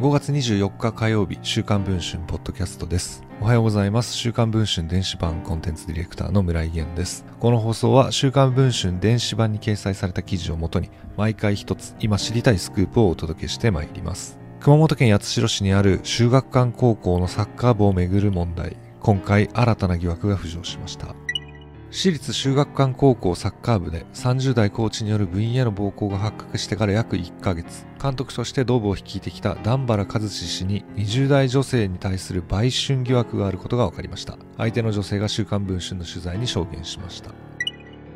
5月24日火曜日、週刊文春ポッドキャストです。おはようございます。週刊文春電子版コンテンツディレクターの村井源です。この放送は週刊文春電子版に掲載された記事をもとに、毎回一つ今知りたいスクープをお届けしてまいります。熊本県八代市にある修学館高校のサッカー部をめぐる問題。今回新たな疑惑が浮上しました。私立修学館高校サッカー部で30代コーチによる部員への暴行が発覚してから約1ヶ月、監督として同部を率いてきた段原和志氏に20代女性に対する売春疑惑があることが分かりました。相手の女性が週刊文春の取材に証言しました。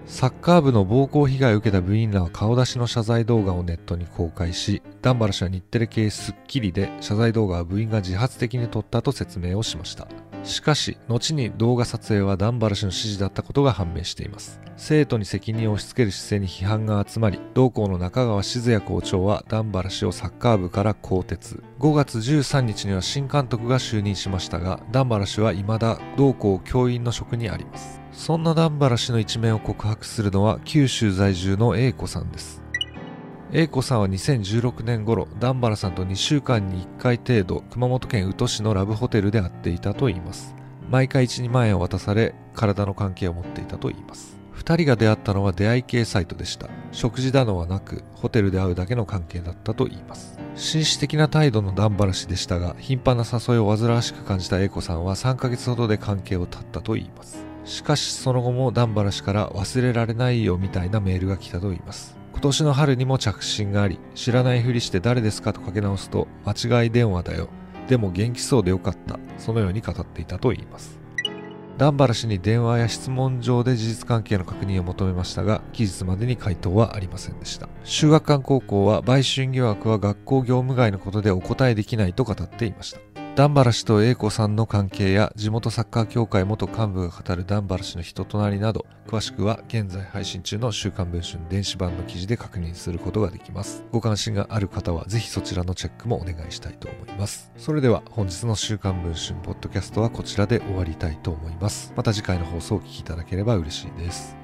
サッカー部の暴行被害を受けた部員らは顔出しの謝罪動画をネットに公開し、段原氏は日テレ系スッキリで謝罪動画は部員が自発的に撮ったと説明をしました。しかし、後に動画撮影は段原氏の指示だったことが判明しています。生徒に責任を押し付ける姿勢に批判が集まり、同校の中川静也校長は段原氏をサッカー部から更迭。5月13日には新監督が就任しましたが、段原氏は未だ同校教員の職にあります。そんな段原氏の一面を告白するのは九州在住の A 子さんです。A 子さんは2016年頃、段原さんと2週間に1回程度、熊本県宇土市のラブホテルで会っていたといいます。毎回1、2万円を渡され、体の関係を持っていたといいます。2人が出会ったのは出会い系サイトでした。食事だのはなく、ホテルで会うだけの関係だったといいます。紳士的な態度の段原氏でしたが、頻繁な誘いを煩わしく感じた A 子さんは3ヶ月ほどで関係を絶ったといいます。しかしその後も段原氏から忘れられないよみたいなメールが来たといいます。今年の春にも着信があり、知らないふりして誰ですかとかけ直すと、間違い電話だよ。でも元気そうでよかった。そのように語っていたといいます。段原氏に電話や質問上で事実関係の確認を求めましたが、期日までに回答はありませんでした。修学館高校は売春疑惑は学校業務外のことでお答えできないと語っていました。段原氏と英子さんの関係や地元サッカー協会元幹部が語る段原氏の人となりなど詳しくは現在配信中の週刊文春電子版の記事で確認することができます。ご関心がある方はぜひそちらのチェックもお願いしたいと思います。それでは本日の週刊文春ポッドキャストはこちらで終わりたいと思います。また次回の放送をお聞きいただければ嬉しいです。